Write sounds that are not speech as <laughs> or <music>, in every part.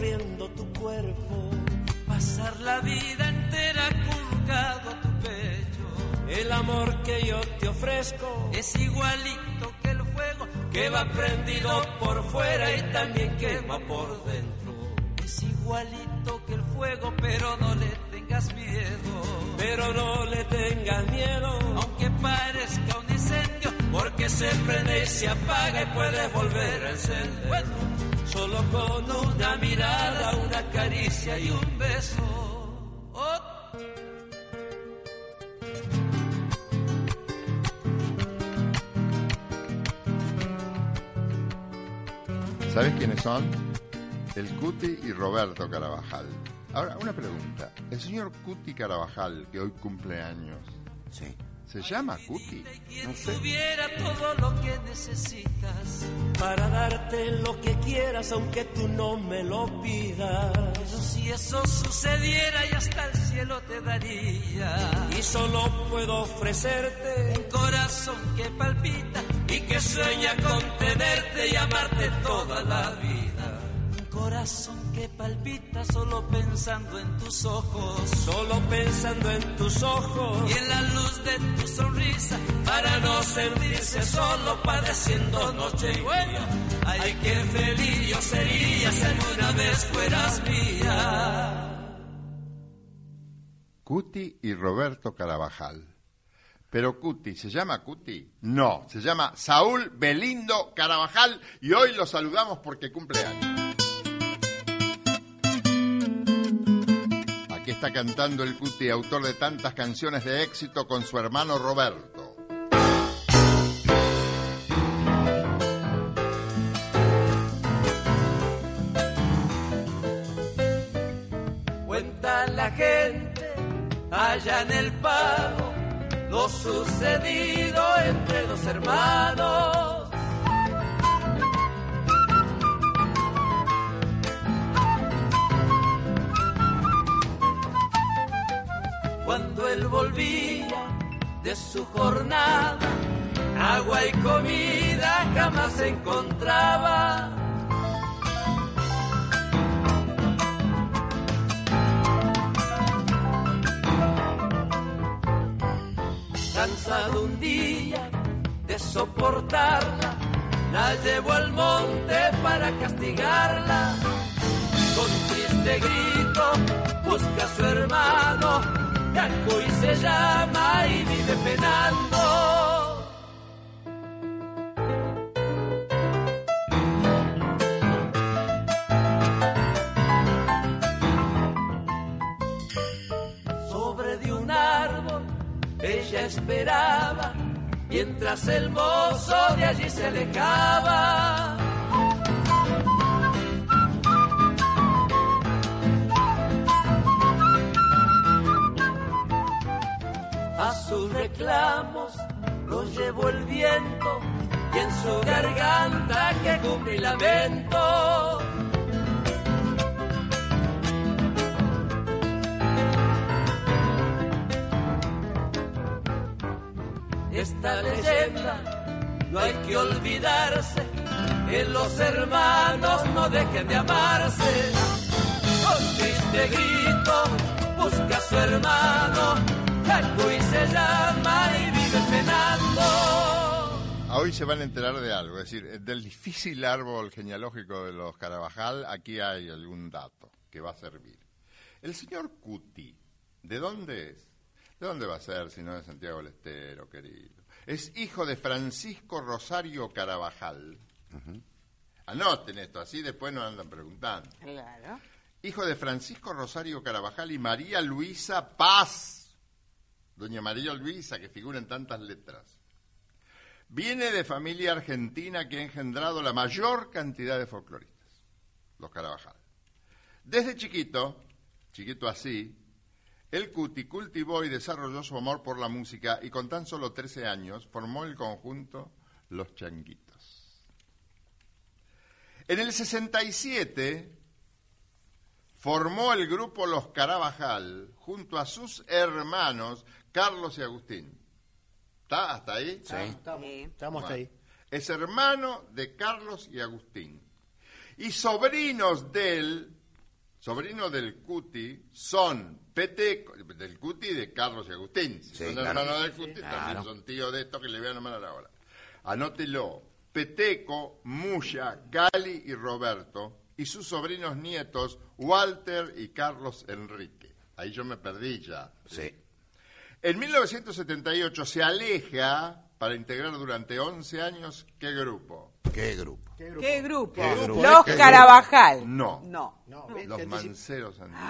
recorriendo tu cuerpo. Pasar la vida entera colgado tu pecho. El amor que yo te ofrezco es igualito que el fuego que va prendido por fuera y también quema por dentro. Es igualito que el fuego, pero no le tengas miedo. Pero no le tengas miedo, aunque parezca un incendio, porque se prende y se apaga y puedes volver a encender. Solo con una mirada, una caricia y un beso. Oh. ¿Sabes quiénes son? El Cuti y Roberto Carabajal. Ahora, una pregunta. El señor Cuti Carabajal, que hoy cumple años, Sí. ¿Se llama Cuti? Quien tuviera todo lo que necesitas. Para darte lo que quieras, aunque tú no me lo pidas. Pero si eso sucediera y hasta el cielo te daría. Y solo puedo ofrecerte Un corazón que palpita y que sueña con tenerte y amarte toda la vida. Corazón que palpita solo pensando en tus ojos. Solo pensando en tus ojos Y en la luz de tu sonrisa. para no sentirse solo padeciendo noche y día. Ay, qué feliz yo sería si alguna vez fueras mía. Cuti y Roberto Carabajal. Pero Cuti, ¿se llama Cuti? No, se llama Saúl Belindo Carabajal y hoy lo saludamos porque cumple años. Está cantando el Cuti, autor de tantas canciones de éxito con su hermano Roberto. Cuenta la gente allá en el pago lo sucedido entre los hermanos. Él volvía de su jornada, agua y comida jamás encontraba. cansado un día de soportarla, la llevó al monte para castigarla. Con triste grito busca a su hermano, Yacuy se llama y vive penando. Sobre de un árbol ella esperaba, mientras el mozo de allí se alejaba. A sus reclamos los llevó el viento y en su garganta que cubre lamento. esta leyenda no hay que olvidarse que los hermanos no dejen de amarse. Con triste grito busca a su hermano, Jacuy se llama y vive penando. Ah, Hoy se van a enterar de algo, es decir, del difícil árbol genealógico de los Carabajal, aquí hay algún dato que va a servir. El señor Cuti, ¿de dónde es? ¿De dónde va a ser si no de Santiago del Estero, querido? Es hijo de Francisco Rosario Carabajal. Anoten esto, así después nos andan preguntando. Claro. Hijo de Francisco Rosario Carabajal y María Luisa Paz. Doña María Luisa, que figura en tantas letras. Viene de familia argentina que ha engendrado la mayor cantidad de folcloristas, los Carabajal. Desde chiquito, chiquito así, el Cuti cultivó y desarrolló su amor por la música y con tan solo 13 años formó el conjunto Los Changuitos. En el 67 formó el grupo Los Carabajal junto a sus hermanos Carlos y Agustín. ¿Está hasta ahí? Sí. Estamos, Sí. estamos hasta ahí. Es hermano de Carlos y Agustín. Y sobrinos del, sobrino del Cuti, son Peteco, del Cuti y de Carlos y Agustín. Si Sí, son claro. hermanos del Cuti, también Claro. son tíos de estos que le voy a nombrar ahora. Anótelo. Peteco, Muya, Cali y Roberto. Y sus sobrinos nietos, Walter y Carlos Enrique. Ahí yo me perdí ya. Sí. En 1978 se aleja para integrar durante 11 años qué grupo. ¿Qué grupo? ¿Qué grupo? ¿Qué grupo? ¿Qué grupo? Los ¿Qué Carabajal. No. No. No. Los manceros antiguos.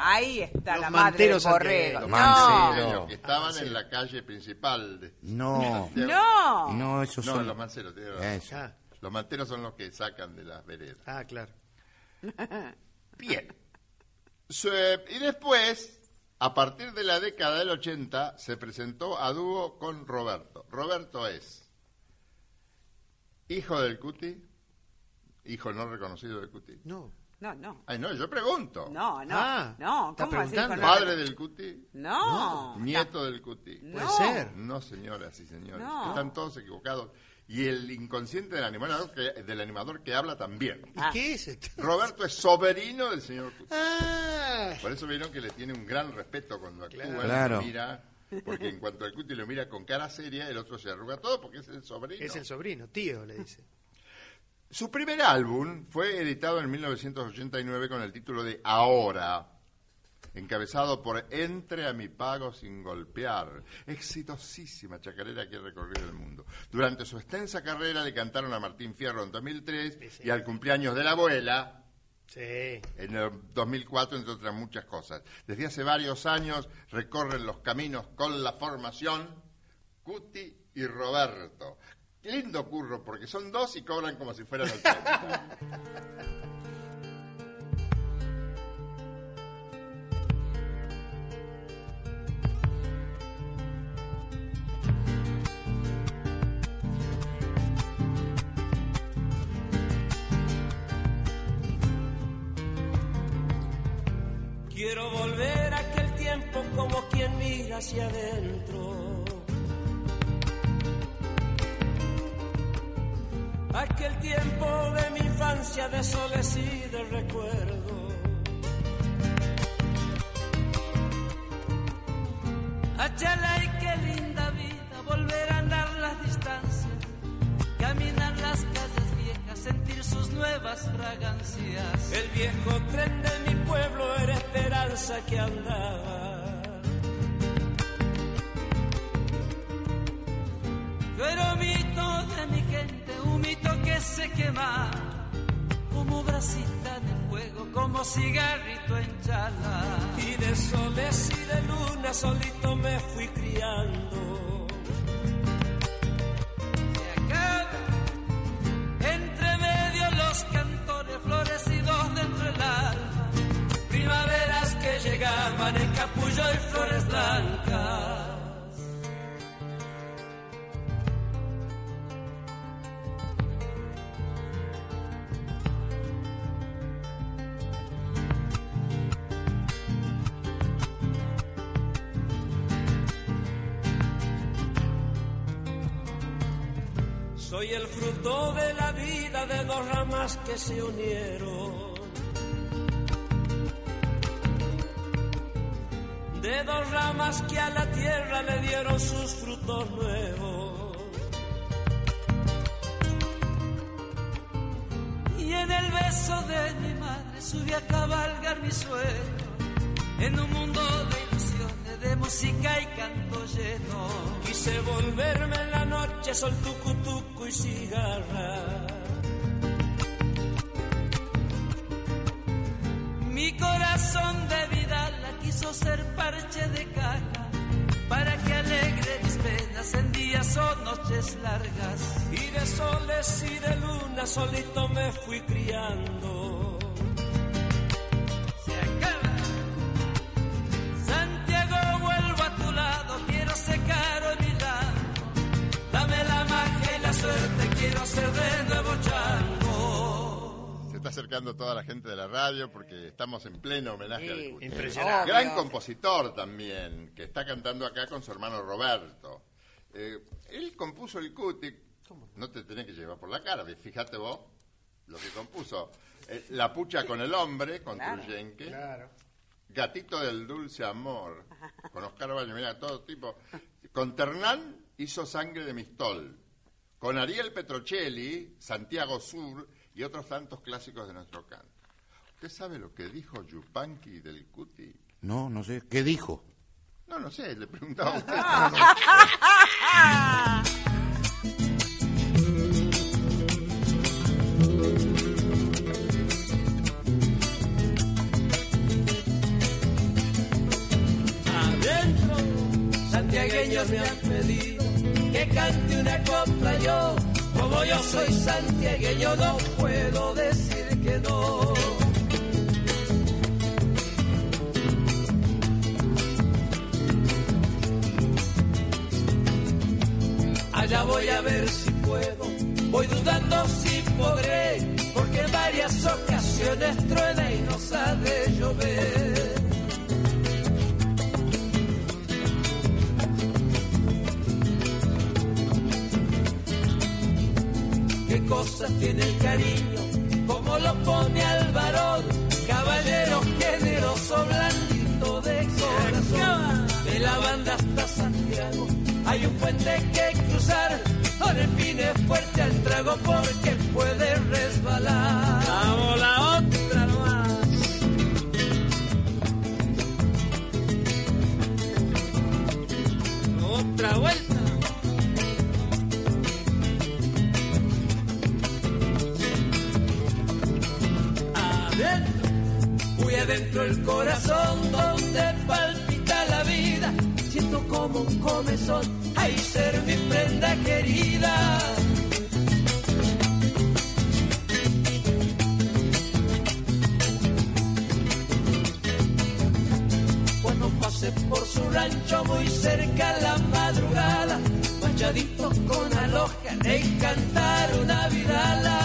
Ahí está Los la madre del borrego. Los No. manceros. Los que estaban en la calle principal. De No. No. No, esos No, son. los manceros. Eso. Ah, Los manteros son los que sacan de las veredas. ah, claro. Bien. Y después, a partir de la década del 80, se presentó a dúo con Roberto. Roberto es hijo del Cuti, hijo no reconocido del Cuti. No. No, no. Ay, no, yo pregunto. No, no. Ah, no, ¿cómo preguntando. ¿Padre del Cuti? No. ¿Nieto del Cuti? No. Puede ser. No, señoras y señores. No. Están todos equivocados. Y el inconsciente del animador que, del animador que habla también. ¿Y Ah. qué es esto? Roberto es sobrino del señor Cuti. Ah, Por eso vieron que le tiene un gran respeto cuando actúa, y Claro. lo mira, porque en cuanto el Cuti lo mira con cara seria, el otro se arruga todo porque es el sobrino. es el sobrino, tío, le dice. Su primer álbum fue editado en 1989 con el título de Ahora, encabezado por Entre a mi pago sin golpear. Exitosísima chacarera que ha recorrido el mundo. Durante su extensa carrera le cantaron a Martín Fierro en 2003 Sí, sí. y al cumpleaños de la abuela Sí. en el 2004, entre otras muchas cosas. Desde hace varios años recorren los caminos con la formación Cuti y Roberto. Lindo curro, porque son dos y cobran como si fueran 80. <laughs> Quiero volver a aquel tiempo como quien mira hacia adentro. Aquel tiempo de mi infancia de soles y de recuerdo. Achala sentir sus nuevas fragancias. El viejo tren de mi pueblo era esperanza que andaba. Yo era un mito de mi gente, un mito que se quema, como brasita de fuego, como cigarrito en chala. Y de soles y de luna solito me fui criando. Capullo y flores blancas. Soy el fruto de la vida de dos ramas que se unieron. De dos ramas que a la tierra le dieron sus frutos nuevos. Y en el beso de mi madre subí a cabalgar mi sueño, en un mundo de ilusiones, de música y canto lleno. Quise volverme en la noche, sol tucu tucu y cigarra. Mi corazón de vida la quiso ser o noches largas. Y de soles y de luna solito me fui criando. Se acaba. Santiago, vuelvo a tu lado, quiero secar llanto. Dame la magia y la suerte, quiero ser de nuevo chango. Se está acercando toda la gente de la radio porque estamos en pleno homenaje Sí. al. Impresionante. Gran compositor también, que está cantando acá con su hermano Roberto. Eh, él compuso el cuti. No te tenés que llevar por la cara, fíjate vos lo que compuso. Eh, la pucha con el hombre, con Claro. Truyenque. Claro. Gatito del dulce amor, con Oscar Baño, mira, todo tipo. Con Ternán hizo Sangre de Mistol. Con Ariel Petrocelli, Santiago Sur y otros tantos clásicos de nuestro canto. ¿Usted sabe lo que dijo Yupanqui del Cuti? No, no sé. ¿Qué dijo? No, no sé, le preguntaba a usted. adentro. Santiagueños me han pedido que cante una copla yo. Como yo soy santiagueño no puedo decir que no. Allá voy a ver si puedo, voy dudando si podré, porque en varias ocasiones truena y no sabe llover. qué cosas tiene el cariño, como lo pone fuerte al trago porque puede resbalar. Vamos la otra nomás. Otra vuelta. adentro, muy adentro el corazón donde palpita la vida. Siento como un comezón, ay ser mi prenda querida. Por su rancho muy cerca a la madrugada, manchadito con aloja de cantar una vidala.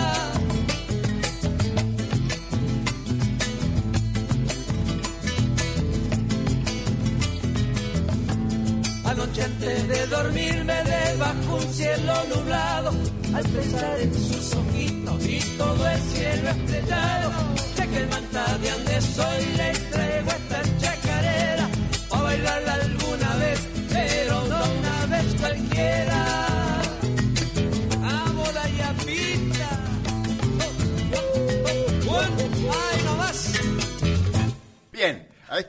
Anoche antes de dormirme debajo un cielo nublado, al pensar en sus ojitos y todo el cielo estrellado,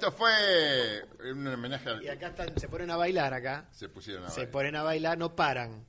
esto fue un homenaje al Y acá están, se ponen a bailar acá. Se pusieron a Se bailar. ponen a bailar, no paran.